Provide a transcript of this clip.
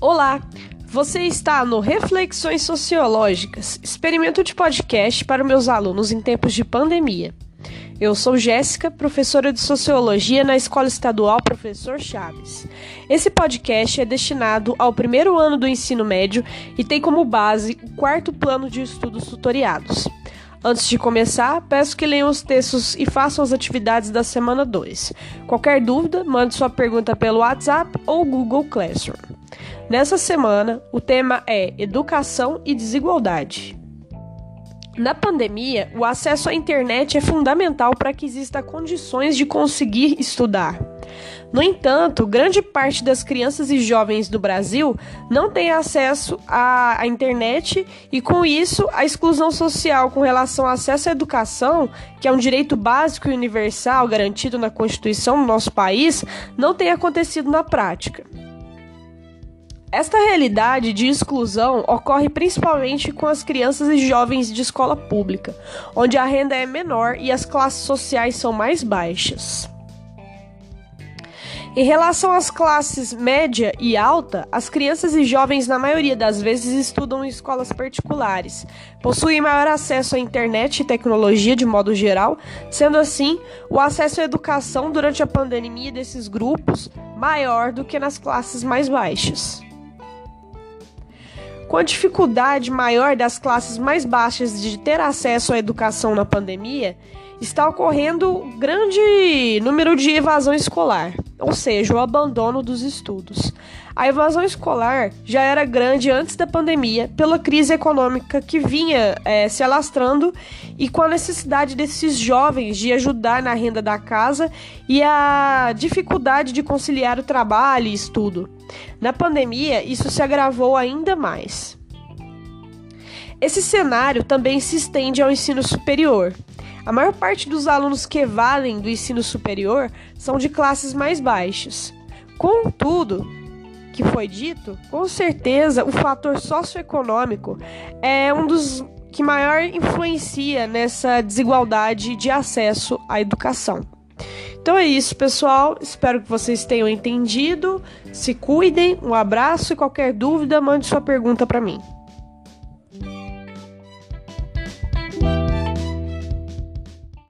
Olá, você está no Reflexões Sociológicas, experimento de podcast para meus alunos em tempos de pandemia. Eu sou Jéssica, professora de Sociologia na Escola Estadual Professor Chaves. Esse podcast é destinado ao primeiro ano do ensino médio e tem como base o quarto plano de estudos tutoriados. Antes de começar, peço que leiam os textos e façam as atividades da semana 2. Qualquer dúvida, mande sua pergunta pelo WhatsApp ou Google Classroom. Nessa semana, o tema é Educação e Desigualdade. Na pandemia, o acesso à internet é fundamental para que exista condições de conseguir estudar. No entanto, grande parte das crianças e jovens do Brasil não tem acesso à, à, internet e, com isso, a exclusão social com relação ao acesso à educação, que é um direito básico e universal garantido na Constituição do nosso país, não tem acontecido na prática. Esta realidade de exclusão ocorre principalmente com as crianças e jovens de escola pública, onde a renda é menor e as classes sociais são mais baixas. Em relação às classes média e alta, as crianças e jovens, na maioria das vezes, estudam em escolas particulares, possuem maior acesso à internet e tecnologia de modo geral, sendo assim, o acesso à educação durante a pandemia desses grupos maior do que nas classes mais baixas. Com a dificuldade maior das classes mais baixas de ter acesso à educação na pandemia, está ocorrendo grande número de evasão escolar, ou seja, o abandono dos estudos. A evasão escolar já era grande antes da pandemia, pela crise econômica que vinha é, se alastrando e com a necessidade desses jovens de ajudar na renda da casa e a dificuldade de conciliar o trabalho e estudo. Na pandemia, isso se agravou ainda mais. Esse cenário também se estende ao ensino superior. A maior parte dos alunos que valem do ensino superior são de classes mais baixas. Contudo, que foi dito, com certeza o fator socioeconômico é um dos que maior influencia nessa desigualdade de acesso à educação. Então é isso, pessoal. Espero que vocês tenham entendido. Se cuidem. Um abraço e qualquer dúvida, mande sua pergunta para mim.